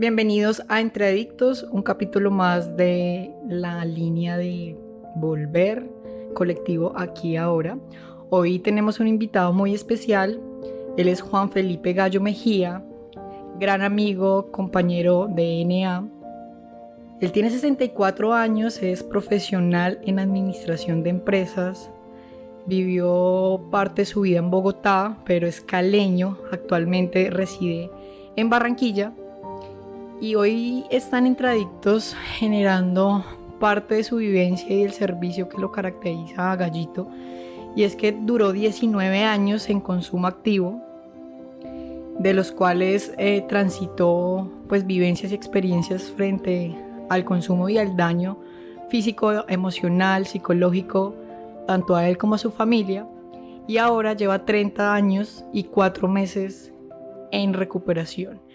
Bienvenidos a Entre Adictos, un capítulo más de la línea de Volver colectivo aquí ahora. Hoy tenemos un invitado muy especial. Él es Juan Felipe Gallo Mejía, gran amigo, compañero de NA. Él tiene 64 años, es profesional en administración de empresas. Vivió parte de su vida en Bogotá, pero es caleño. Actualmente reside en Barranquilla y hoy están intradictos generando parte de su vivencia y el servicio que lo caracteriza a Gallito. Y es que duró 19 años en consumo activo, de los cuales eh, transitó pues vivencias y experiencias frente al consumo y al daño físico, emocional, psicológico, tanto a él como a su familia. Y ahora lleva 30 años y 4 meses en recuperación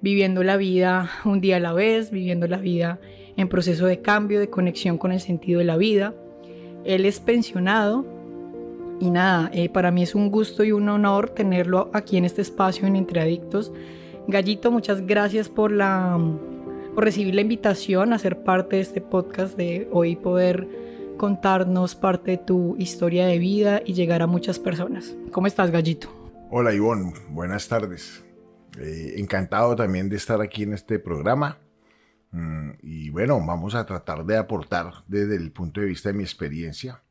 viviendo la vida un día a la vez, viviendo la vida en proceso de cambio, de conexión con el sentido de la vida. Él es pensionado y nada, eh, para mí es un gusto y un honor tenerlo aquí en este espacio en Entre Adictos. Gallito, muchas gracias por, la, por recibir la invitación a ser parte de este podcast de hoy poder contarnos parte de tu historia de vida y llegar a muchas personas. ¿Cómo estás, Gallito? Hola, Ivonne. Buenas tardes. Eh, encantado también de estar aquí en este programa. Mm, y bueno, vamos a tratar de aportar desde el punto de vista de mi experiencia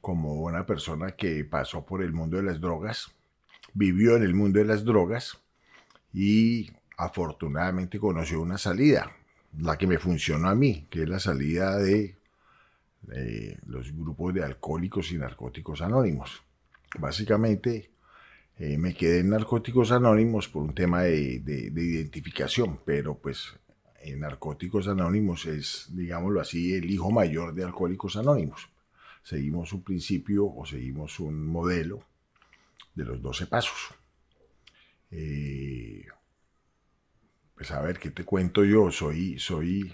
como una persona que pasó por el mundo de las drogas, vivió en el mundo de las drogas y afortunadamente conoció una salida, la que me funcionó a mí, que es la salida de, de los grupos de alcohólicos y narcóticos anónimos. Básicamente, eh, me quedé en Narcóticos Anónimos por un tema de, identificación, pero pues en Narcóticos Anónimos es, digámoslo así, el hijo mayor de Alcohólicos Anónimos. Seguimos un principio o seguimos un modelo de los 12 pasos. Eh, pues a ver, ¿qué te cuento yo? Soy, soy,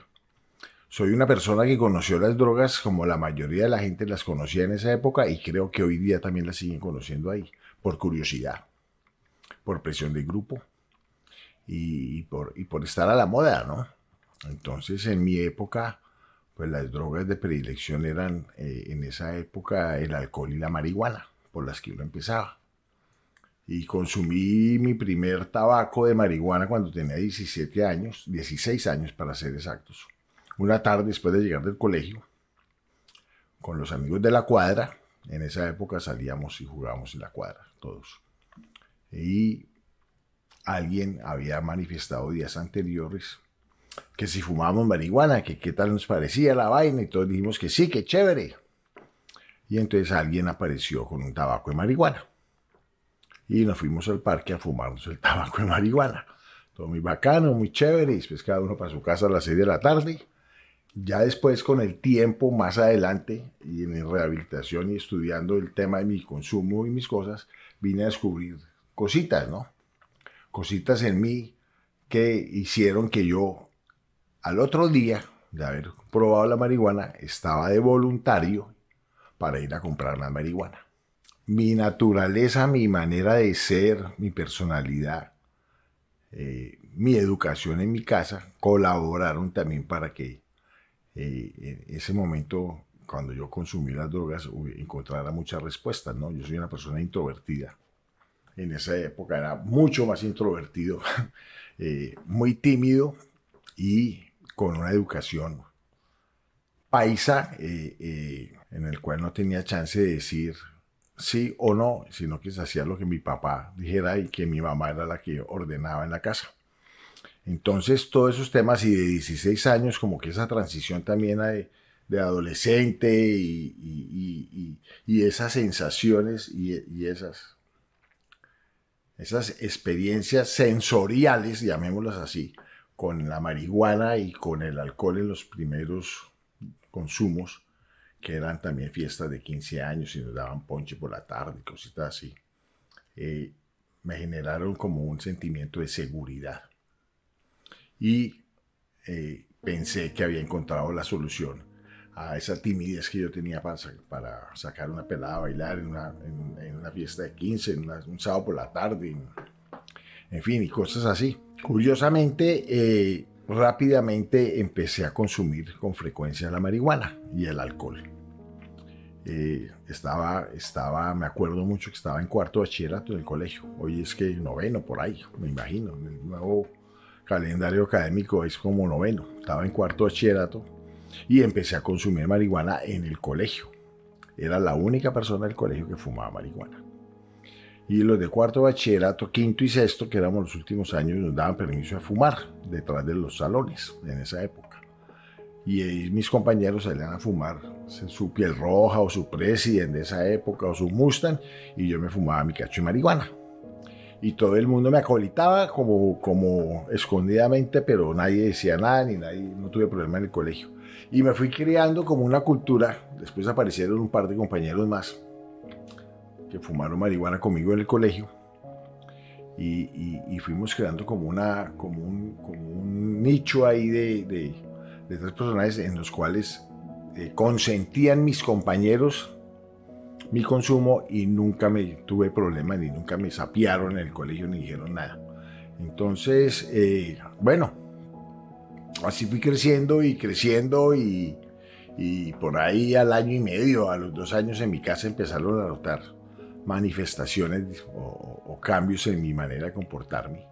soy una persona que conoció las drogas como la mayoría de la gente las conocía en esa época y creo que hoy día también las siguen conociendo ahí por curiosidad, por presión de grupo y, por, por estar a la moda, ¿no? Entonces, en mi época, pues las drogas de predilección eran eh, en esa época el alcohol y la marihuana, por las que uno empezaba. Y consumí mi primer tabaco de marihuana cuando tenía 17 años, 16 años para ser exactos. Una tarde después de llegar del colegio, con los amigos de la cuadra, en esa época salíamos y jugábamos en la cuadra, todos. Y alguien había manifestado días anteriores que si fumábamos marihuana, que qué tal nos parecía la vaina, y todos dijimos que sí, que chévere. Y entonces alguien apareció con un tabaco de marihuana. Y nos fuimos al parque a fumarnos el tabaco de marihuana. Todo muy bacano, muy chévere. Y después cada uno para su casa a las 6 de la tarde. Ya después, con el tiempo, más adelante, y en rehabilitación y estudiando el tema de mi consumo y mis cosas, vine a descubrir cositas, ¿no? Cositas en mí que hicieron que yo, al otro día de haber probado la marihuana, estaba de voluntario para ir a comprar la marihuana. Mi naturaleza, mi manera de ser, mi personalidad, eh, mi educación en mi casa colaboraron también para que eh, en ese momento, cuando yo consumí las drogas, encontrara muchas respuestas, ¿no? Yo soy una persona introvertida. En esa época era mucho más introvertido, eh, muy tímido y con una educación paisa en el cual no tenía chance de decir sí o no, sino que se hacía lo que mi papá dijera y que mi mamá era la que ordenaba en la casa. Entonces, todos esos temas y de 16 años, como que esa transición también de, de adolescente y, esas sensaciones y, esas, esas experiencias sensoriales, llamémoslas así, con la marihuana y con el alcohol en los primeros consumos, que eran también fiestas de 15 años y nos daban ponche por la tarde cositas así, eh, me generaron como un sentimiento de seguridad. Y eh, pensé que había encontrado la solución a esa timidez que yo tenía para, para sacar una pelada a bailar en una, en, una fiesta de 15, en un sábado por la tarde, en, fin, y cosas así. Curiosamente, eh, rápidamente empecé a consumir con frecuencia la marihuana y el alcohol. Eh, estaba, estaba, me acuerdo mucho que estaba en cuarto de bachillerato en el colegio. Hoy es que noveno, por ahí, me imagino. El nuevo calendario académico es como noveno. Estaba en cuarto bachillerato y empecé a consumir marihuana en el colegio. Era la única persona del colegio que fumaba marihuana. Y los de cuarto bachillerato, quinto y sexto, que éramos los últimos años, nos daban permiso de fumar detrás de los salones en esa época y mis compañeros salían a fumar su piel roja o su president de esa época o su Mustang y yo me fumaba mi cacho de marihuana. Y todo el mundo me acolitaba como, como escondidamente, pero nadie decía nada ni nadie, no tuve problema en el colegio. Y me fui creando como una cultura. Después aparecieron un par de compañeros más que fumaron marihuana conmigo en el colegio. Y, fuimos creando como, una, como, un, como un nicho ahí de, de de tres personajes en los cuales eh, consentían mis compañeros mi consumo y nunca me tuve problemas ni nunca me sapiaron en el colegio ni dijeron nada. Entonces, eh, bueno, así fui creciendo y creciendo y, y, por ahí al año y medio, a los dos años en mi casa empezaron a notar manifestaciones o, cambios en mi manera de comportarme.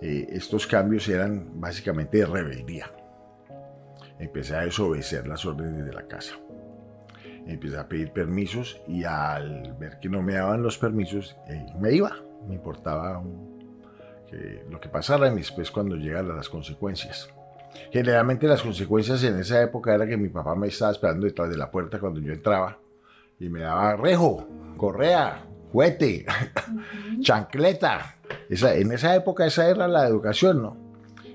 Eh, estos cambios eran básicamente de rebeldía empecé a desobedecer las órdenes de la casa. Empecé a pedir permisos y al ver que no me daban los permisos, eh, me iba. Me importaba lo que pasara y después cuando llegaran las consecuencias. Generalmente las consecuencias en esa época era que mi papá me estaba esperando detrás de la puerta cuando yo entraba y me daba rejo, correa, juguete, chancleta. Esa, en esa época esa era la educación, ¿no?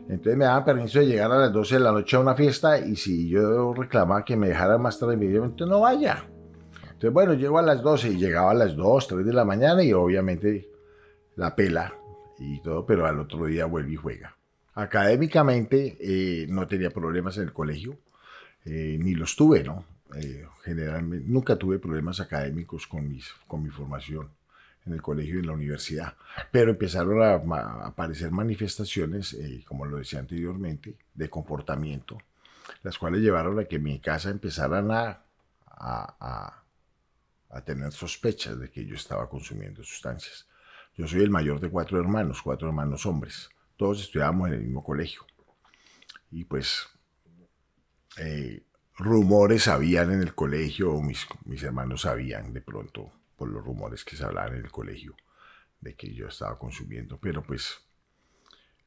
Entonces me daban permiso de llegar a las 12 de la noche a una fiesta y si yo reclamaba que me dejara más tarde, me dijeron, no vaya. Entonces, bueno, llego a las 12 y llegaba a las 2, 3 de la mañana y obviamente la pela y todo, pero al otro día vuelve y juega. Académicamente eh, no tenía problemas en el colegio, eh, ni los tuve, ¿no? Eh, generalmente nunca tuve problemas académicos con, mis, con mi formación en el colegio y en la universidad. Pero empezaron a, aparecer manifestaciones, eh, como lo decía anteriormente, de comportamiento, las cuales llevaron a que en mi casa empezaran a, a, a tener sospechas de que yo estaba consumiendo sustancias. Yo soy el mayor de cuatro hermanos, cuatro hermanos hombres. Todos estudiábamos en el mismo colegio. Y pues eh, rumores habían en el colegio, o mis, mis hermanos sabían de pronto por los rumores que se hablaban en el colegio de que yo estaba consumiendo, pero pues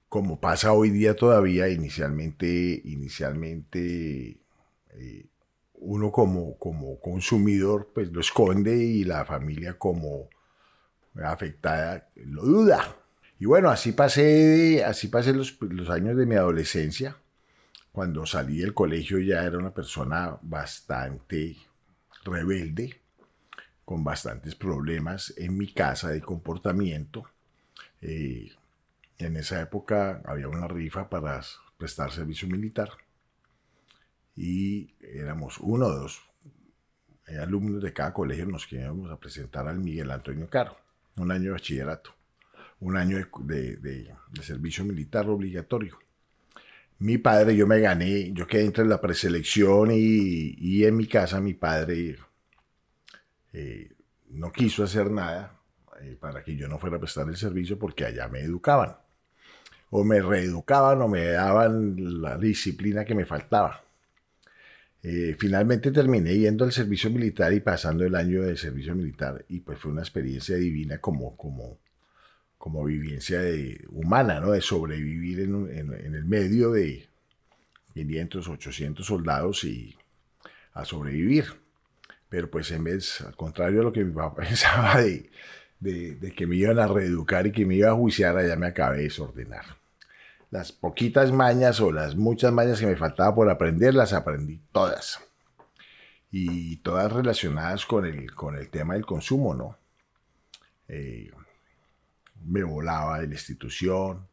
como pasa hoy día todavía, inicialmente, inicialmente eh, uno como, como consumidor pues lo esconde y la familia como afectada lo duda. Y bueno, así pasé, así pasé los, los años de mi adolescencia. Cuando salí del colegio ya era una persona bastante rebelde, con bastantes problemas en mi casa de comportamiento. Eh, en esa época había una rifa para prestar servicio militar y éramos uno o dos eh, alumnos de cada colegio nos que íbamos a presentar al Miguel Antonio Caro, un año de bachillerato, un año de, servicio militar obligatorio. Mi padre, yo me gané, yo quedé entre la preselección y, y en mi casa mi padre eh, no quiso hacer nada eh, para que yo no fuera a prestar el servicio porque allá me educaban. O me reeducaban o me daban la disciplina que me faltaba. Eh, finalmente terminé yendo al servicio militar y pasando el año de servicio militar y pues fue una experiencia divina como, como, como vivencia de, humana, ¿no? De sobrevivir en, en, el medio de 500, 800 soldados y a sobrevivir. Pero pues en vez, al contrario de lo que mi papá pensaba de, de, que me iban a reeducar y que me iba a juiciar, allá me acabé de desordenar las poquitas mañas o las muchas mañas que me faltaba por aprender, las aprendí todas. Y todas relacionadas con el, con el tema del consumo, ¿no? Eh, me volaba de la institución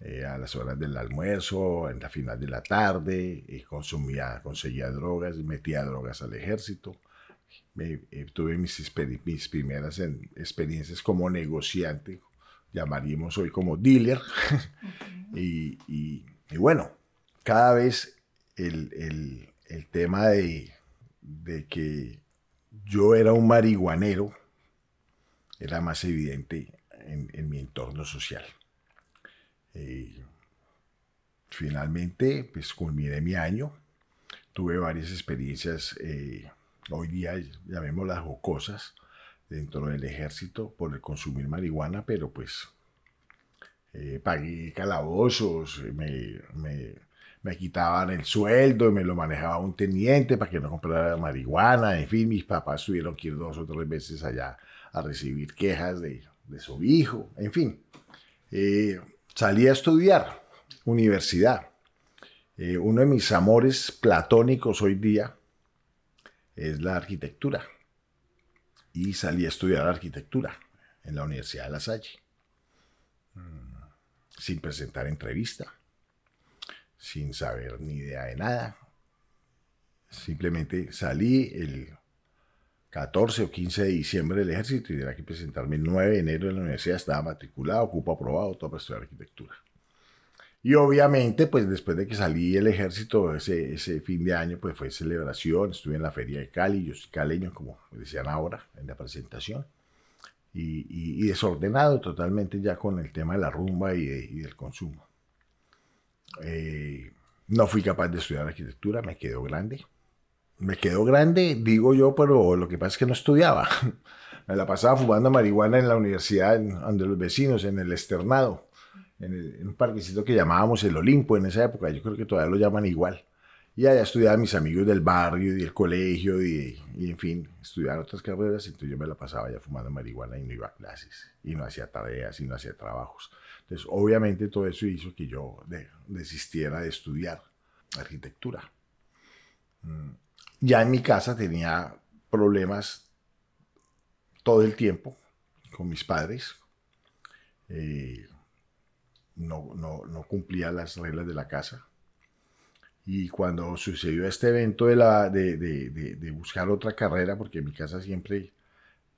eh, a las horas del almuerzo, en la final de la tarde, y consumía, conseguía drogas, metía drogas al ejército. Eh, tuve mis, mis primeras experiencias como negociante, llamaríamos hoy como dealer. y, bueno, cada vez el, tema de, que yo era un marihuanero era más evidente en, mi entorno social. Eh, finalmente, pues culminé mi año, tuve varias experiencias, eh, hoy día llamémoslas jocosas, dentro del ejército por el consumir marihuana, pero pues eh, pagué calabozos, me, me, quitaban el sueldo me lo manejaba un teniente para que no comprara marihuana, en fin, mis papás tuvieron que ir dos o tres veces allá a recibir quejas de, su hijo, en fin. Eh, salí a estudiar, universidad. Eh, uno de mis amores platónicos hoy día es la arquitectura y salí a estudiar arquitectura en la Universidad de La Salle, mm, sin presentar entrevista, sin saber ni idea de nada. Simplemente salí el 14 o 15 de diciembre del ejército y tenía que presentarme el 9 de enero en la universidad, estaba matriculado, cupo aprobado, todo para estudiar arquitectura. Y obviamente, pues después de que salí del ejército ese, ese fin de año, pues fue celebración, estuve en la feria de Cali, yo soy caleño, como decían ahora en la presentación, y, desordenado totalmente ya con el tema de la rumba y, del consumo. Eh, no fui capaz de estudiar arquitectura, me quedó grande. Me quedó grande, digo yo, pero lo que pasa es que no estudiaba. Me la pasaba fumando marihuana en la universidad, donde los vecinos, en el externado en, un parquecito que llamábamos el Olimpo en esa época, yo creo que todavía lo llaman igual. Y allá estudiaba mis amigos del barrio y del colegio y, en fin, estudiar otras carreras. Entonces yo me la pasaba ya fumando marihuana y no iba a clases y no hacía tareas y no hacía trabajos. Entonces, obviamente todo eso hizo que yo desistiera de estudiar arquitectura. Mm, ya en mi casa tenía problemas todo el tiempo con mis padres. Eh, no, no, cumplía las reglas de la casa. Y cuando sucedió este evento de, la, de, buscar otra carrera, porque en mi casa siempre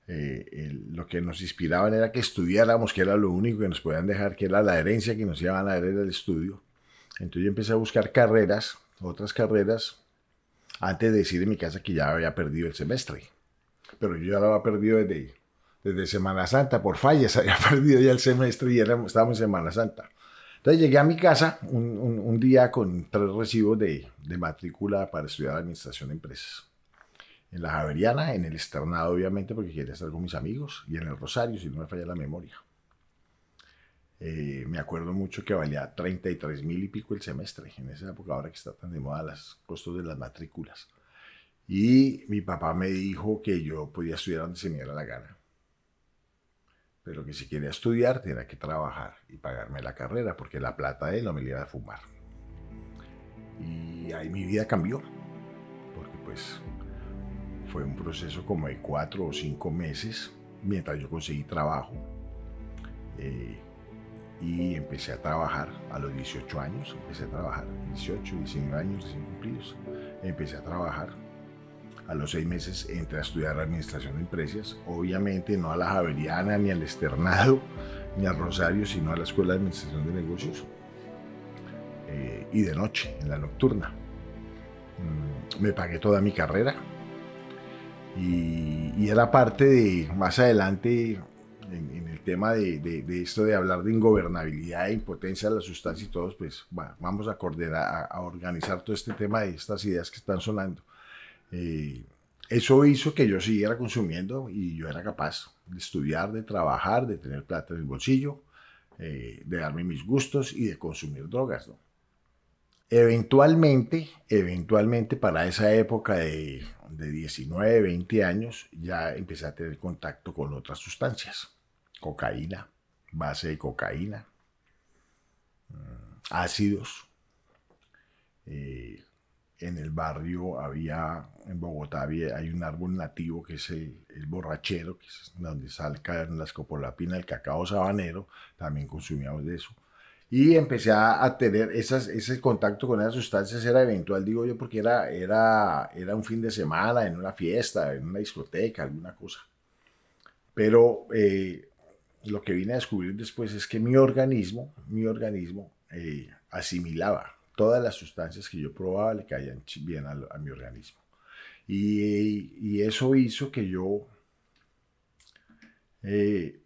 eh, lo que nos inspiraban era que estudiáramos, que era lo único que nos podían dejar, que era la herencia que nos iban a dar era el estudio. Entonces yo empecé a buscar carreras, otras carreras, antes de decir en mi casa que ya había perdido el semestre. Pero yo ya lo había perdido desde, desde Semana Santa, por fallas, había perdido ya el semestre y estábamos en Semana Santa. Entonces llegué a mi casa un, día con tres recibos de, matrícula para estudiar Administración de Empresas. En la Javeriana, en el externado obviamente porque quería estar con mis amigos, y en el Rosario, si no me falla la memoria. Eh, me acuerdo mucho que valía 33 mil y pico el semestre, en esa época ahora que está tan de moda los costos de las matrículas. Y mi papá me dijo que yo podía estudiar donde se me diera la gana pero que si quería estudiar tenía que trabajar y pagarme la carrera, porque la plata de él no me iba a fumar. Y ahí mi vida cambió, porque pues fue un proceso como de cuatro o cinco meses mientras yo conseguí trabajo. Eh, y empecé a trabajar a los 18 años, empecé a trabajar, 18, 19 años recién cumplidos, empecé a trabajar a los seis meses entré a estudiar administración de empresas, obviamente no a la Javeriana, ni al externado, ni al Rosario, sino a la Escuela de Administración de Negocios. Eh, y de noche, en la nocturna. Mm, me pagué toda mi carrera y, era parte de, más adelante, en, el tema de, de, esto de hablar de ingobernabilidad e impotencia de la sustancia y todos, pues vamos a coordinar, a, organizar todo este tema de estas ideas que están sonando. Eh, eso hizo que yo siguiera consumiendo y yo era capaz de estudiar, de trabajar, de tener plata en el bolsillo, eh, de darme mis gustos y de consumir drogas. Eventualmente, eventualmente para esa época de, de 19, 20 años, ya empecé a tener contacto con otras sustancias. Cocaína, base de cocaína, mm, ácidos. Eh, en el barrio había, en Bogotá había, hay un árbol nativo que es el, borrachero, que es donde salgan las copolapinas, el cacao sabanero, también consumíamos de eso. Y empecé a, tener esas, ese contacto con esas sustancias, era eventual, digo yo, porque era, era, era un fin de semana, en una fiesta, en una discoteca, alguna cosa. Pero eh, lo que vine a descubrir después es que mi organismo, mi organismo eh, asimilaba todas las sustancias que yo probaba le caían bien a, mi organismo. Y, eso hizo que yo eh,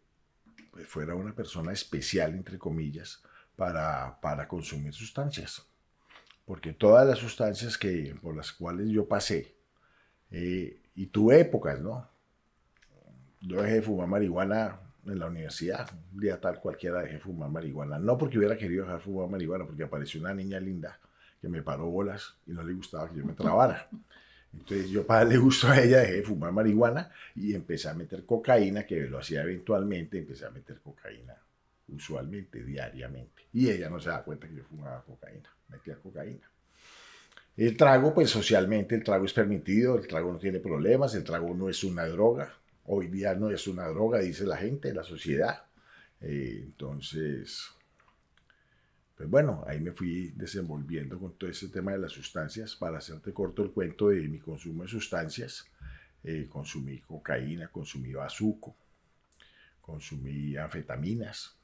pues fuera una persona especial, entre comillas, para, para, consumir sustancias. Porque todas las sustancias que, por las cuales yo pasé, eh, y tuve épocas, ¿no? Yo dejé de fumar marihuana en la universidad, un día tal cualquiera dejé fumar marihuana. No porque hubiera querido dejar fumar marihuana, porque apareció una niña linda que me paró bolas y no le gustaba que yo me trabara. Entonces yo para darle gusto a ella dejé de fumar marihuana y empecé a meter cocaína, que lo hacía eventualmente, empecé a meter cocaína usualmente, diariamente. Y ella no se da cuenta que yo fumaba cocaína, metía cocaína. El trago, pues socialmente el trago es permitido, el trago no tiene problemas, el trago no es una droga, Hoy día no es una droga, dice la gente, la sociedad. Eh, entonces, pues bueno, ahí me fui desenvolviendo con todo ese tema de las sustancias. Para hacerte corto el cuento de mi consumo de sustancias, eh, consumí cocaína, consumí bazuco, consumí anfetaminas,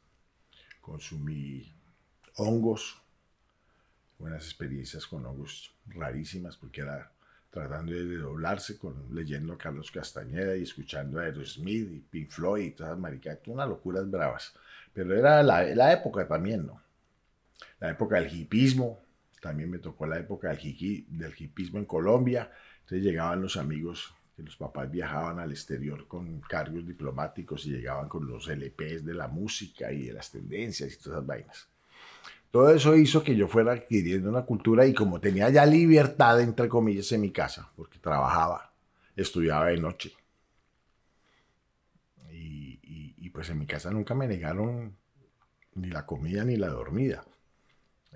consumí hongos, buenas experiencias con hongos rarísimas porque era tratando de doblarse, con, leyendo a Carlos Castañeda y escuchando a Aerosmith y Pink Floyd y todas las maricas, unas locuras bravas. Pero era la, la, época también, ¿no? La época del hipismo, también me tocó la época del, del hipismo en Colombia, entonces llegaban los amigos, que los papás viajaban al exterior con cargos diplomáticos y llegaban con los LPs de la música y de las tendencias y todas esas vainas. Todo eso hizo que yo fuera adquiriendo una cultura y como tenía ya libertad, entre comillas, en mi casa, porque trabajaba, estudiaba de noche. Y, pues en mi casa nunca me negaron ni la comida ni la dormida.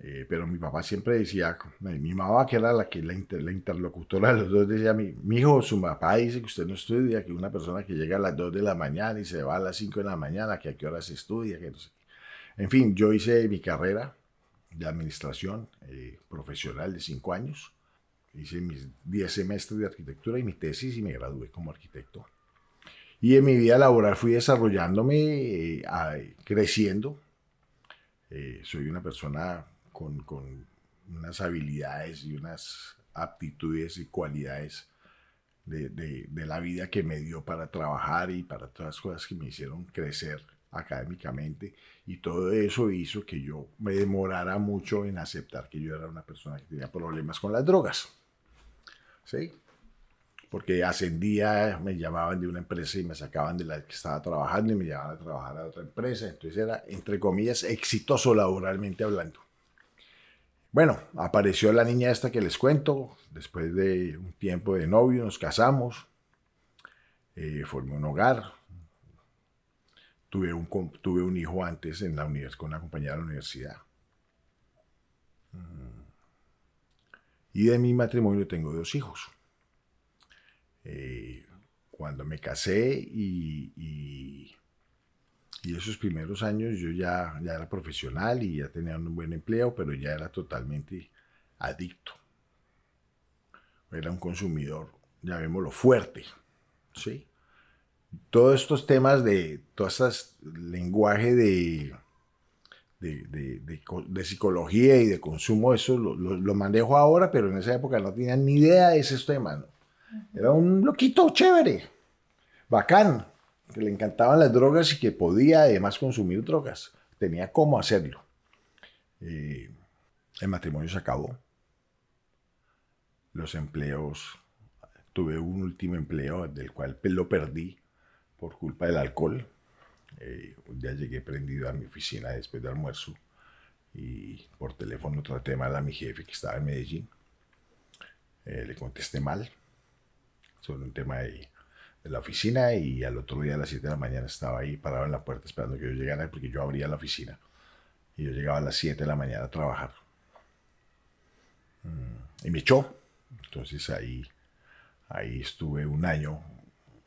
Eh, pero mi papá siempre decía, mi mamá que era la, que, la, interlocutora de los dos, decía, mi, mi hijo, su papá dice que usted no estudia, que una persona que llega a las 2 de la mañana y se va a las 5 de la mañana, que a qué hora se estudia, que no sé. En fin, yo hice mi carrera, de administración eh, profesional de cinco años. Hice mis 10 semestres de arquitectura y mi tesis y me gradué como arquitecto. Y en mi vida laboral fui desarrollándome, eh, creciendo. Eh, soy una persona con, con, unas habilidades y unas aptitudes y cualidades de, de, de, la vida que me dio para trabajar y para todas las cosas que me hicieron crecer académicamente y todo eso hizo que yo me demorara mucho en aceptar que yo era una persona que tenía problemas con las drogas. ¿Sí? Porque ascendía, me llamaban de una empresa y me sacaban de la que estaba trabajando y me llevaban a trabajar a otra empresa. Entonces era, entre comillas, exitoso laboralmente hablando. Bueno, apareció la niña esta que les cuento. Después de un tiempo de novio, nos casamos. Eh, formé un hogar, Tuve un, tuve un hijo antes en la universidad, con una compañera de la universidad. Mm. Y de mi matrimonio tengo dos hijos. Eh, cuando me casé y, y, esos primeros años yo ya, ya era profesional y ya tenía un buen empleo, pero ya era totalmente adicto. Era un consumidor, llamémoslo fuerte, ¿sí? Todos estos temas de, todo este lenguaje de, de, psicología y de consumo, eso lo, manejo ahora, pero en esa época no tenía ni idea de esos temas. Era un loquito chévere, bacán, que le encantaban las drogas y que podía además consumir drogas. Tenía cómo hacerlo. Eh, el matrimonio se acabó. Los empleos, tuve un último empleo del cual lo perdí por culpa del alcohol. Eh, un día llegué prendido a mi oficina después del almuerzo y por teléfono traté mal a mi jefe que estaba en Medellín. Eh, le contesté mal sobre un tema de, la oficina y al otro día a las 7 de la mañana estaba ahí parado en la puerta esperando que yo llegara porque yo abría la oficina y yo llegaba a las 7 de la mañana a trabajar. Mm, y me echó. Entonces ahí, ahí estuve un año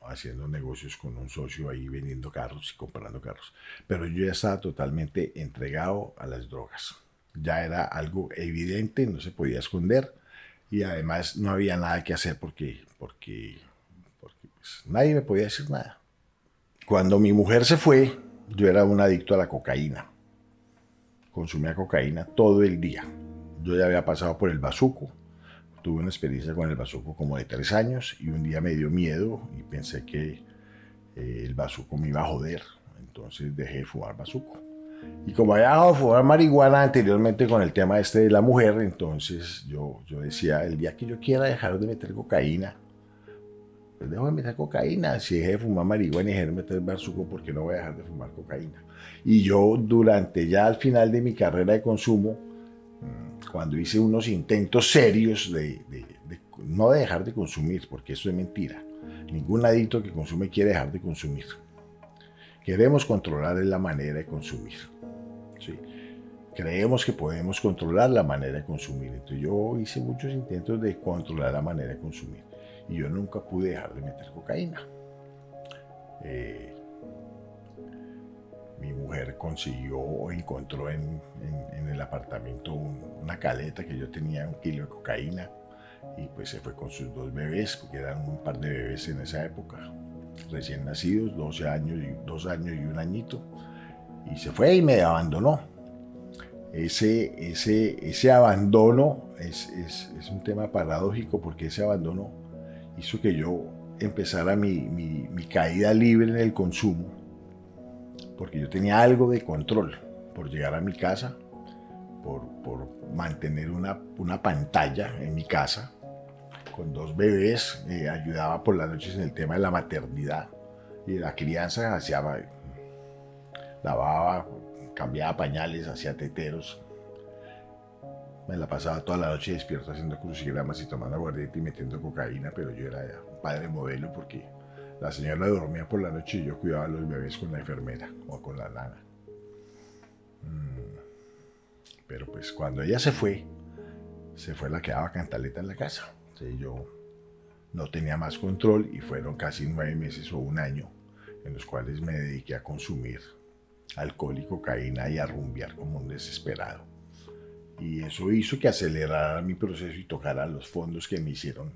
haciendo negocios con un socio ahí vendiendo carros y comprando carros. Pero yo ya estaba totalmente entregado a las drogas. Ya era algo evidente, no se podía esconder y además no había nada que hacer porque, porque, porque pues, nadie me podía decir nada. Cuando mi mujer se fue, yo era un adicto a la cocaína. Consumía cocaína todo el día. Yo ya había pasado por el bazuco, tuve una experiencia con el bazuco como de tres años y un día me dio miedo y pensé que eh, el bazuco me iba a joder. Entonces dejé de fumar bazuco. Y como había dejado de fumar marihuana anteriormente con el tema este de la mujer, entonces yo, yo decía, el día que yo quiera dejar de meter cocaína, pues dejo de meter cocaína. Si dejé de fumar marihuana y dejé de meter bazuco, ¿por qué no voy a dejar de fumar cocaína? Y yo durante ya al final de mi carrera de consumo, cuando hice unos intentos serios de, no de dejar de consumir, porque eso es mentira. Ningún adicto que consume quiere dejar de consumir. Queremos controlar la manera de consumir. ¿sí? Creemos que podemos controlar la manera de consumir. Entonces yo hice muchos intentos de controlar la manera de consumir. Y yo nunca pude dejar de meter cocaína. Eh, mi mujer consiguió o encontró en, el apartamento una caleta que yo tenía, un kilo de cocaína, y pues se fue con sus dos bebés, porque eran un par de bebés en esa época, recién nacidos, 12 años y, dos años y un añito, y se fue y me abandonó. Ese, ese, ese abandono es, un tema paradójico porque ese abandono hizo que yo empezara mi caída libre en el consumo porque yo tenía algo de control por llegar a mi casa, por, mantener una, pantalla en mi casa con dos bebés, eh, ayudaba por las noches en el tema de la maternidad y la crianza, hacía, lavaba, cambiaba pañales, hacía teteros. Me la pasaba toda la noche despierto haciendo crucigramas y tomando aguardiente y metiendo cocaína, pero yo era un padre modelo porque la señora dormía por la noche y yo cuidaba a los bebés con la enfermera o con la nana. Mm. Pero pues cuando ella se fue, se fue la que daba cantaleta en la casa. yo no tenía más control y fueron casi nueve meses o un año en los cuales me dediqué a consumir alcohol y cocaína y a rumbear como un desesperado. Y eso hizo que acelerara mi proceso y tocara los fondos que me hicieron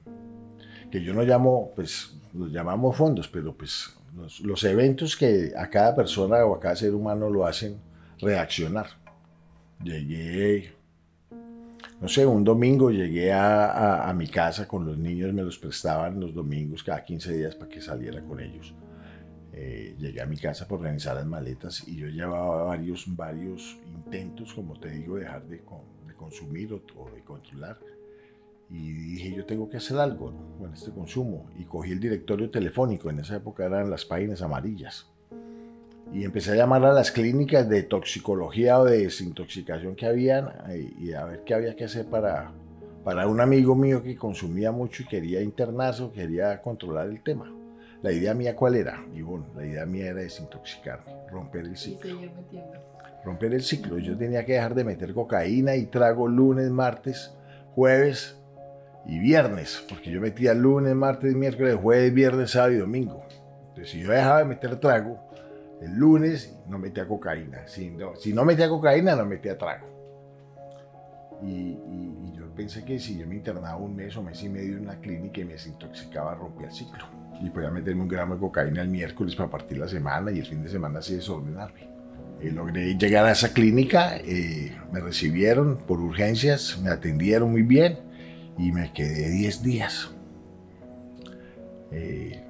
que yo no llamo, pues los llamamos fondos, pero pues los, eventos que a cada persona o a cada ser humano lo hacen reaccionar. Llegué, no sé, un domingo llegué a, mi casa con los niños, me los prestaban los domingos cada 15 días para que saliera con ellos. Eh, llegué a mi casa por organizar las maletas y yo llevaba varios, varios intentos, como te digo, de dejar de, consumir o de controlar y dije, yo tengo que hacer algo con este consumo. Y cogí el directorio telefónico, en esa época eran las páginas amarillas. Y empecé a llamar a las clínicas de toxicología o de desintoxicación que habían eh, y a ver qué había que hacer para, para un amigo mío que consumía mucho y quería internarse o quería controlar el tema. La idea mía, ¿cuál era? Y bueno, la idea mía era desintoxicarme, romper el ciclo. Romper el ciclo. Yo tenía que dejar de meter cocaína y trago lunes, martes, jueves, y viernes, porque yo metía lunes, martes, miércoles, jueves, viernes, sábado y domingo. Entonces, si yo dejaba de meter trago, el lunes no metía cocaína. Si no, si no metía cocaína, no metía trago. Y, yo pensé que si yo me internaba un mes o mes y medio en una clínica y me desintoxicaba, rompía el ciclo. Y podía meterme un gramo de cocaína el miércoles para partir la semana y el fin de semana así desordenarme. Y logré llegar a esa clínica, eh, me recibieron por urgencias, me atendieron muy bien y me quedé 10 días eh,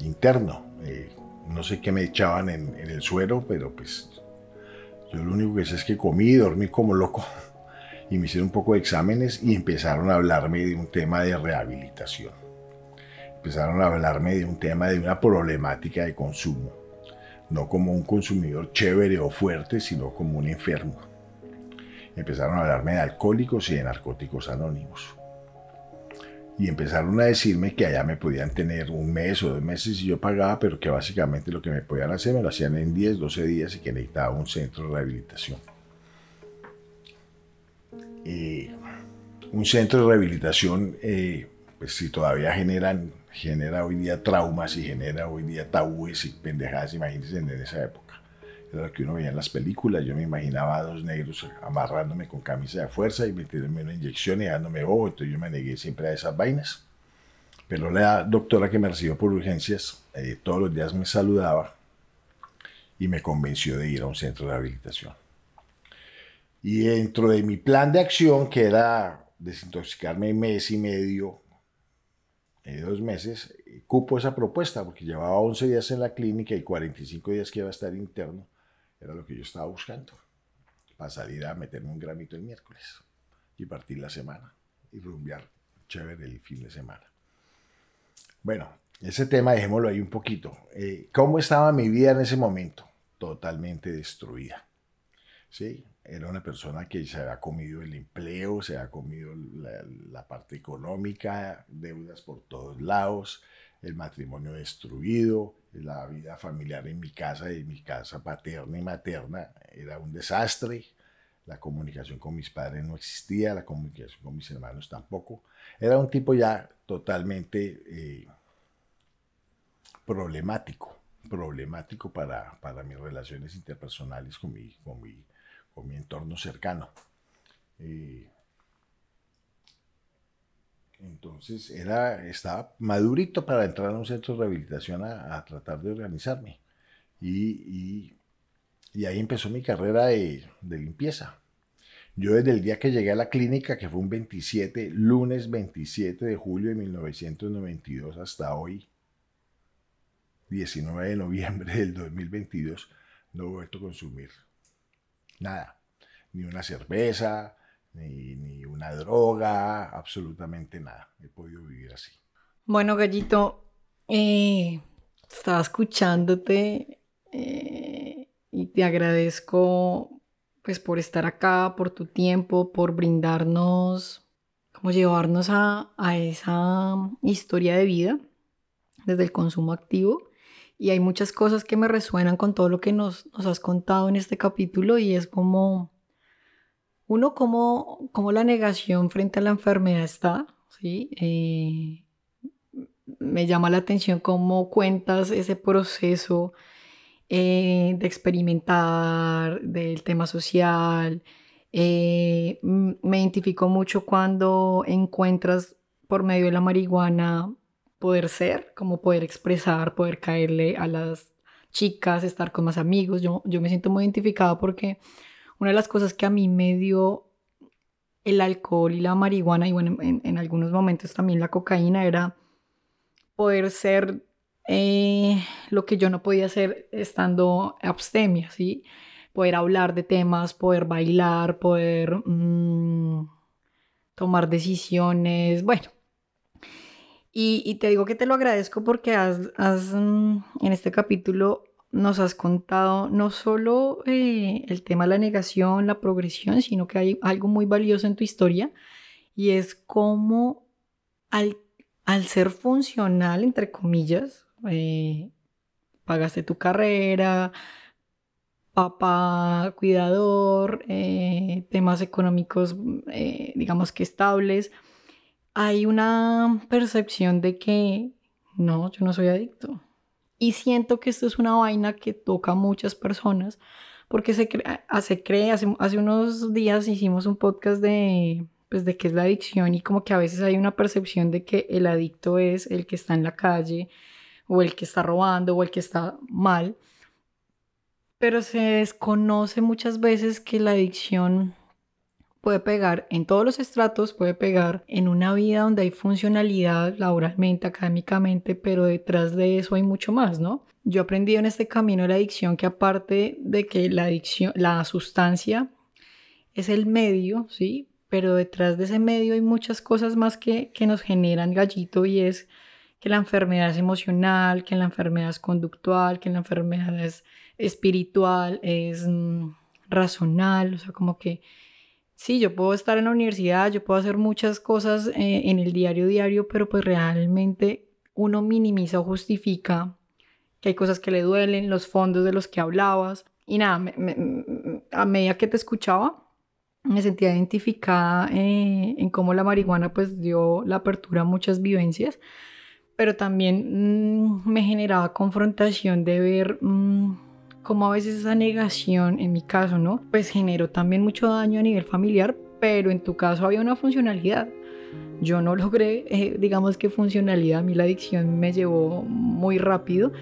interno, eh, no sé qué me echaban en, en el suero, pero pues yo lo único que sé es que comí y dormí como loco y me hicieron un poco de exámenes y empezaron a hablarme de un tema de rehabilitación. Empezaron a hablarme de un tema de una problemática de consumo, no como un consumidor chévere o fuerte, sino como un enfermo. Empezaron a hablarme de alcohólicos y de narcóticos anónimos. Y empezaron a decirme que allá me podían tener un mes o dos meses y yo pagaba, pero que básicamente lo que me podían hacer me lo hacían en 10, 12 días y que necesitaba un centro de rehabilitación. Eh, un centro de rehabilitación, eh, pues si todavía generan, genera hoy día traumas y genera hoy día tabúes y pendejadas, imagínense en esa época. Era lo que uno veía en las películas, yo me imaginaba a dos negros amarrándome con camisa de fuerza y metiéndome una inyección y dándome ojo, entonces yo me negué siempre a esas vainas. Pero la doctora que me recibió por urgencias eh, todos los días me saludaba y me convenció de ir a un centro de rehabilitación. Y dentro de mi plan de acción, que era desintoxicarme mes y medio, eh, dos meses, cupo esa propuesta porque llevaba 11 días en la clínica y 45 días que iba a estar interno. Era lo que yo estaba buscando. Para salir a meterme un gramito el miércoles y partir la semana y rumbear chévere el fin de semana. Bueno, ese tema dejémoslo ahí un poquito. Eh, ¿Cómo estaba mi vida en ese momento? Totalmente destruida. ¿Sí? era una persona que se había comido el empleo, se había comido la, parte económica, deudas por todos lados, el matrimonio destruido, la vida familiar en mi casa, en mi casa paterna y materna, era un desastre. La comunicación con mis padres no existía, la comunicación con mis hermanos tampoco. Era un tipo ya totalmente eh, problemático, problemático para, para mis relaciones interpersonales con mi, con mi con mi entorno cercano. Entonces era, estaba madurito para entrar a un centro de rehabilitación a, tratar de organizarme. Y, ahí empezó mi carrera de, de, limpieza. Yo desde el día que llegué a la clínica, que fue un 27, lunes 27 de julio de 1992 hasta hoy, 19 de noviembre del 2022, no he vuelto a consumir Nada. Ni una cerveza, ni, una droga, absolutamente nada. He podido vivir así. Bueno, Gallito, eh, estaba escuchándote eh, y te agradezco pues por estar acá, por tu tiempo, por brindarnos, como llevarnos a, esa historia de vida desde el consumo activo y hay muchas cosas que me resuenan con todo lo que nos, has contado en este capítulo y es como, uno, como, la negación frente a la enfermedad está, ¿sí? Eh, me llama la atención cómo cuentas ese proceso eh, de experimentar del tema social. Eh, me identifico mucho cuando encuentras por medio de la marihuana poder ser, como poder expresar, poder caerle a las chicas, estar con más amigos. Yo, yo me siento muy identificada porque una de las cosas que a mí me dio el alcohol y la marihuana, y bueno, en, algunos momentos también la cocaína, era poder ser eh, lo que yo no podía hacer estando abstemia, ¿sí? Poder hablar de temas, poder bailar, poder mm, tomar decisiones, bueno, y, te digo que te lo agradezco porque has, mm, en este capítulo nos has contado no solo eh, el tema de la negación, la progresión, sino que hay algo muy valioso en tu historia y es cómo al, ser funcional, entre comillas, eh, pagaste tu carrera, papá cuidador, eh, temas económicos, digamos que estables, hay una percepción de que no, yo no soy adicto. Y siento que esto es una vaina que toca a muchas personas porque se, se cree, hace, hace, unos días hicimos un podcast de, pues, de qué es la adicción y como que a veces hay una percepción de que el adicto es el que está en la calle o el que está robando o el que está mal. Pero se desconoce muchas veces que la adicción puede pegar en todos los estratos, puede pegar en una vida donde hay funcionalidad laboralmente, académicamente, pero detrás de eso hay mucho más, ¿no? yo he aprendido en este camino de la adicción que aparte de que la adicción, la sustancia es el medio, ¿sí? Pero detrás de ese medio hay muchas cosas más que, que nos generan gallito y es que la enfermedad es emocional, que la enfermedad es conductual, que la enfermedad es espiritual, es mm, o sea, como que sí, yo puedo estar en la universidad, yo puedo hacer muchas cosas eh, en el diario diario, pero pues realmente uno minimiza o justifica que hay cosas que le duelen, los fondos de los que hablabas. Y nada, a medida que te escuchaba, me sentía identificada eh, en cómo la marihuana pues dio la apertura a muchas vivencias, pero también mm, me generaba confrontación de ver mm, cómo a veces esa negación, en mi caso, ¿no? Pues generó también mucho daño a nivel familiar, pero en tu caso había una funcionalidad. Yo no logré, eh, digamos que funcionalidad, a mí la adicción me llevó muy rápido,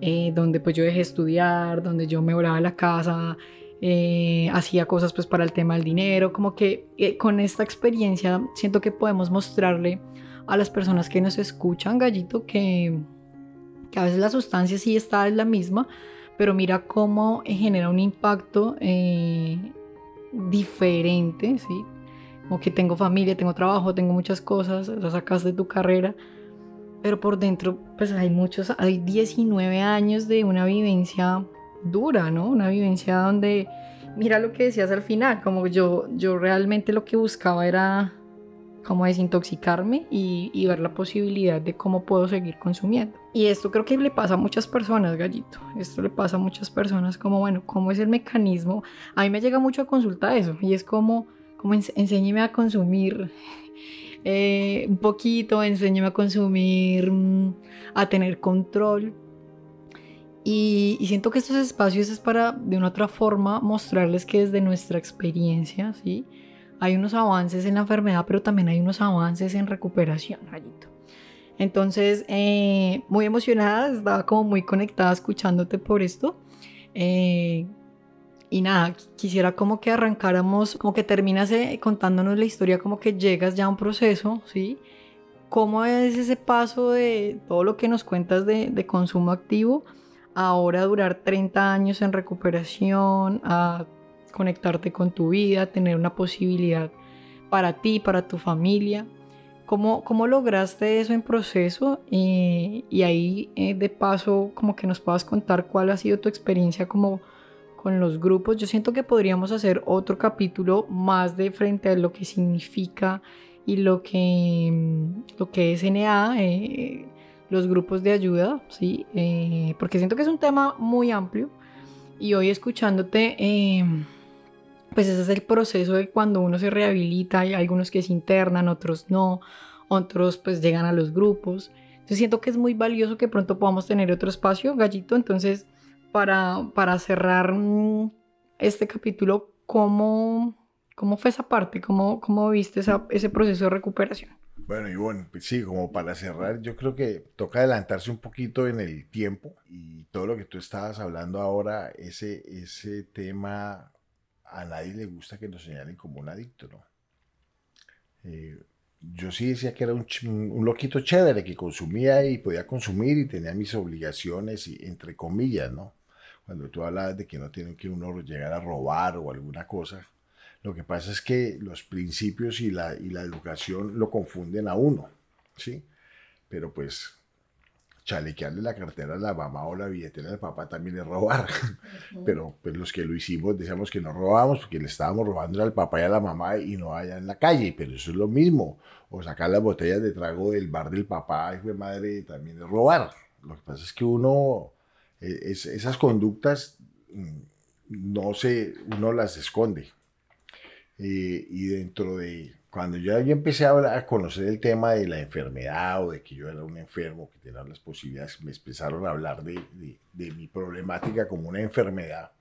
eh, donde pues yo dejé estudiar, donde yo me volaba a la casa, eh, hacía cosas pues para el tema del dinero, como que con esta experiencia siento que podemos mostrarle a las personas que nos escuchan, gallito, que, que a veces la sustancia sí está es la misma, pero mira cómo genera un impacto eh, diferente, ¿sí? Como que tengo familia, tengo trabajo, tengo muchas cosas, lo sacas de tu carrera, pero por dentro pues hay muchos, hay 19 años de una vivencia dura, ¿no? Una vivencia donde, mira lo que decías al final, como yo, yo realmente lo que buscaba era como desintoxicarme y, y, ver la posibilidad de cómo puedo seguir consumiendo. Y esto creo que le pasa a muchas personas, gallito. Esto le pasa a muchas personas como, bueno, ¿cómo es el mecanismo? A mí me llega mucho a consulta eso y es como, como enséñeme a consumir eh, un poquito, enséñeme a consumir, mm, a tener control. Y, y, siento que estos espacios es para, de una otra forma, mostrarles que desde nuestra experiencia, ¿sí? hay unos avances en la enfermedad, pero también hay unos avances en recuperación, Rayito. Entonces, eh, muy emocionada, estaba como muy conectada escuchándote por esto. Eh, y nada, quisiera como que arrancáramos, como que terminas eh, contándonos la historia, como que llegas ya a un proceso, ¿sí? ¿Cómo es ese paso de todo lo que nos cuentas de, de consumo activo? Ahora durar 30 años en recuperación, a conectarte con tu vida, tener una posibilidad para ti, para tu familia. ¿Cómo, cómo lograste eso en proceso? y ahí eh, de paso como que nos puedas contar cuál ha sido tu experiencia como con los grupos. Yo siento que podríamos hacer otro capítulo más de frente a lo que significa y lo que, mm, lo que es NA, eh, los grupos de ayuda, ¿sí? Eh, porque siento que es un tema muy amplio y hoy escuchándote pues ese es el proceso de cuando uno se rehabilita, hay algunos que se internan, otros no, otros pues llegan a los grupos. Entonces siento que es muy valioso que pronto podamos tener otro espacio, Gallito. Entonces, para, para cerrar mm, este capítulo, ¿cómo, ¿cómo fue esa parte? ¿Cómo, cómo viste ese proceso de recuperación? Bueno, y bueno, pues sí, como para cerrar, yo creo que toca adelantarse un poquito en el tiempo y todo lo que tú estabas hablando ahora, ese, ese tema a nadie le gusta que nos señalen como un adicto, ¿no? Eh, yo sí decía que era un, un, loquito chévere que consumía y podía consumir y tenía mis obligaciones, y, entre comillas, ¿no? Cuando tú hablabas de que no tiene que uno llegar a robar o alguna cosa, lo que pasa es que los principios y la, y la educación lo confunden a uno, ¿sí? Pero pues chalequearle la cartera a la mamá o la billetera del papá también es robar. Pero pues los que lo hicimos decíamos que no robábamos porque le estábamos robando al papá y a la mamá y no allá en la calle. Pero eso es lo mismo. O sacar las botellas de trago del bar del papá, y de madre, también es robar. Lo que pasa es que uno, e, es, esas conductas, mm, no se, uno las esconde. Eh, y dentro de cuando yo, empecé a, a, conocer el tema de la enfermedad o de que yo era un enfermo, que tenía las posibilidades, me empezaron a hablar de, de, mi problemática como una enfermedad.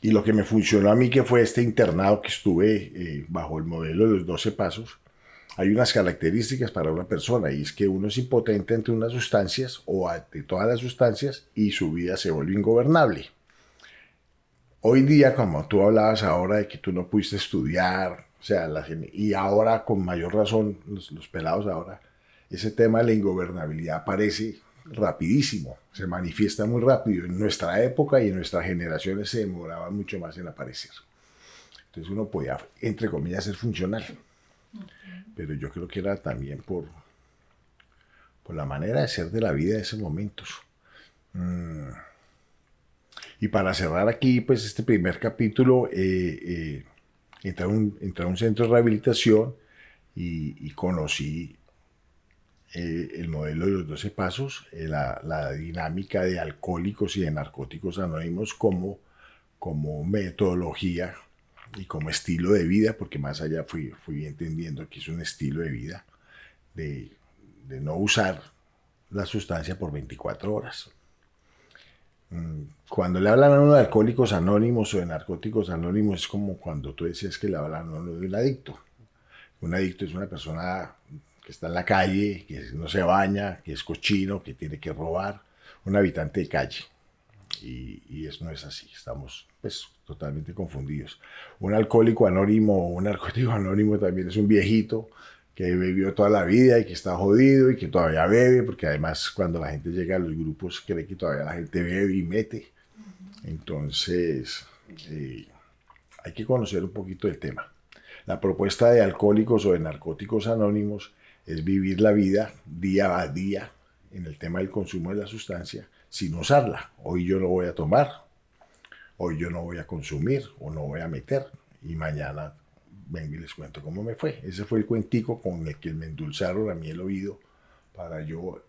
Y lo que me funcionó a mí, que fue este internado que estuve eh, bajo el modelo de los 12 pasos, hay unas características para una persona y es que uno es impotente ante unas sustancias o ante todas las sustancias y su vida se vuelve ingobernable. Hoy día, como tú hablabas ahora de que tú no pudiste estudiar, o sea, la, y ahora con mayor razón, los, pelados ahora, ese tema de la ingobernabilidad parece rapidísimo, se manifiesta muy rápido. En nuestra época y en nuestras generaciones se demoraba mucho más en aparecer. Entonces uno podía, entre comillas, ser funcional. Pero yo creo que era también por, por la manera de ser de la vida de ese momento. Mm. Y para cerrar aquí, pues este primer capítulo, eh, eh, entré, a un, un, centro de rehabilitación y, conocí eh, el modelo de los 12 pasos, la, la, dinámica de alcohólicos y de narcóticos anónimos como, como metodología y como estilo de vida, porque más allá fui, fui entendiendo que es un estilo de vida de, de no usar la sustancia por 24 horas. Cuando le hablan a uno de alcohólicos anónimos o de narcóticos anónimos, es como cuando tú decías que le hablan a uno de un adicto. Un adicto es una persona que está en la calle, que no se baña, que es cochino, que tiene que robar, un habitante de calle. Y, y eso no es así, estamos pues totalmente confundidos. Un alcohólico anónimo o un narcótico anónimo también es un viejito que bebió toda la vida y que está jodido y que todavía bebe, porque además cuando la gente llega a los grupos cree que todavía la gente bebe y mete. Entonces, eh, hay que conocer un poquito el tema. La propuesta de alcohólicos o de narcóticos anónimos es vivir la vida día a día en el tema del consumo de la sustancia sin usarla. Hoy yo no voy a tomar, hoy yo no voy a consumir o no voy a meter y mañana vengo y les cuento cómo me fue. Ese fue el cuentico con el que me endulzaron a mí el oído para yo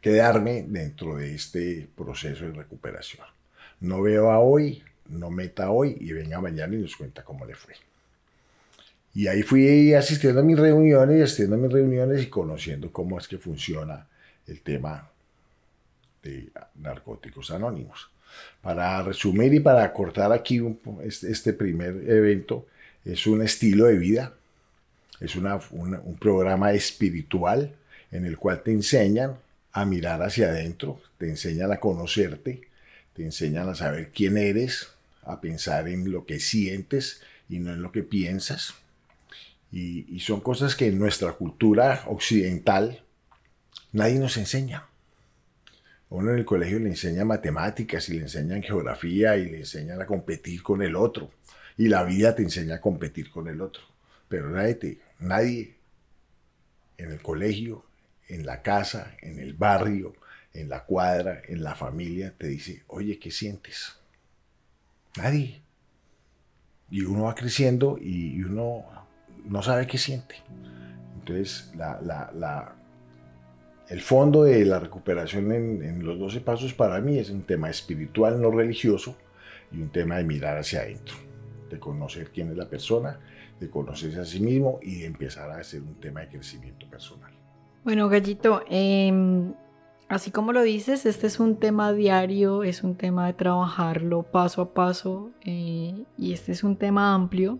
quedarme dentro de este proceso de recuperación. No veo a hoy, no meta hoy y venga mañana y nos cuenta cómo le fue. Y ahí fui asistiendo a mis reuniones, asistiendo a mis reuniones y conociendo cómo es que funciona el tema de narcóticos anónimos. Para resumir y para cortar aquí este, este primer evento, es un estilo de vida, es un programa espiritual en el cual te enseñan a mirar hacia adentro, te enseñan a conocerte, te enseñan a saber quién eres, a pensar en lo que sientes y no en lo que piensas. Y, y son cosas que en nuestra cultura occidental nadie nos enseña. Uno en el colegio le enseña matemáticas y le enseñan geografía y le enseñan a competir con el otro. Y la vida te enseña a competir con el otro. Pero nadie, nadie en el colegio, en la casa, en el barrio, en la cuadra, en la familia, te dice, oye, ¿qué sientes? Nadie. Y uno va creciendo y uno no sabe qué siente. Entonces, el fondo de la recuperación en, los 12 pasos para mí es un tema espiritual, no religioso, y un tema de mirar hacia adentro, de conocer quién es la persona, de conocerse a sí mismo y de empezar a hacer un tema de crecimiento personal. Bueno, Gallito, em, así como lo dices, este es un tema diario, es un tema de trabajarlo paso a paso eh, y este es un tema amplio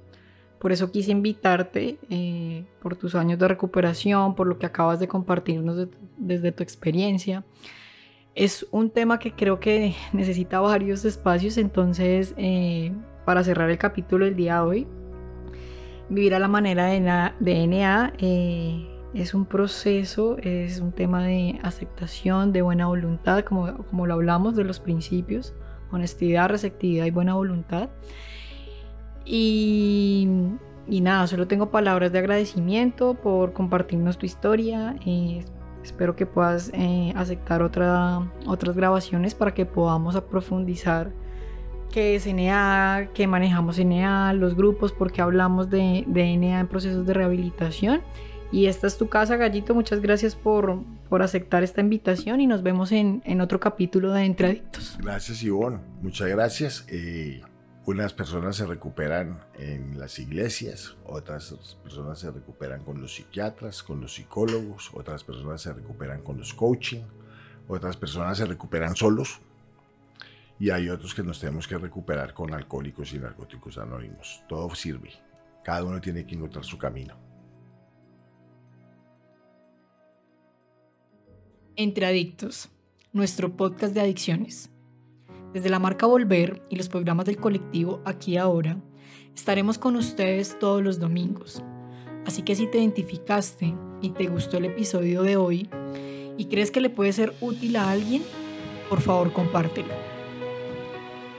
por eso quise invitarte eh, por tus años de recuperación, por lo que acabas de compartirnos desde tu experiencia. Es un tema que creo que necesita varios espacios, entonces eh, para cerrar el capítulo del día de hoy, vivir a la manera de DNA eh, es un proceso, es un tema de aceptación, de buena voluntad, como, como lo hablamos de los principios, honestidad, receptividad y buena voluntad. Y, nada, solo tengo palabras de agradecimiento por compartirnos tu historia. Eh, espero que puedas eh, aceptar otra, otras grabaciones para que podamos profundizar qué es NA, qué manejamos NA, los grupos, porque hablamos de, de en procesos de rehabilitación. Y esta es tu casa, Gallito. Muchas gracias por, por aceptar esta invitación y nos vemos en, en otro capítulo de Entre Adictos. Gracias, Ivonne. Muchas gracias. Eh, unas personas se recuperan en las iglesias, otras personas se recuperan con los psiquiatras, con los psicólogos, otras personas se recuperan con los coaching, otras personas se recuperan solos y hay otros que nos tenemos que recuperar con alcohólicos y narcóticos anónimos. Todo sirve. Cada uno tiene que encontrar su camino. Entre Adictos, nuestro podcast de adicciones. Desde la marca Volver y los programas del colectivo Aquí Ahora, estaremos con ustedes todos los domingos. Así que si te identificaste y te gustó el episodio de hoy y crees que le puede ser útil a alguien, por favor compártelo.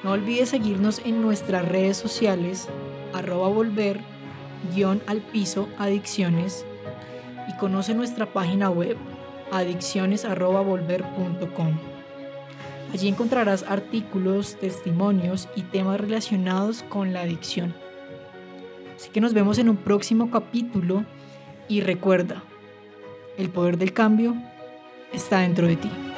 No olvides seguirnos en nuestras redes sociales, arroba volver, guion al piso, adicciones, y conoce nuestra página web, adicciones.volver.com. Allí encontrarás artículos, testimonios y temas relacionados con la adicción. Así que nos vemos en un próximo capítulo y recuerda, el poder del cambio está dentro de ti.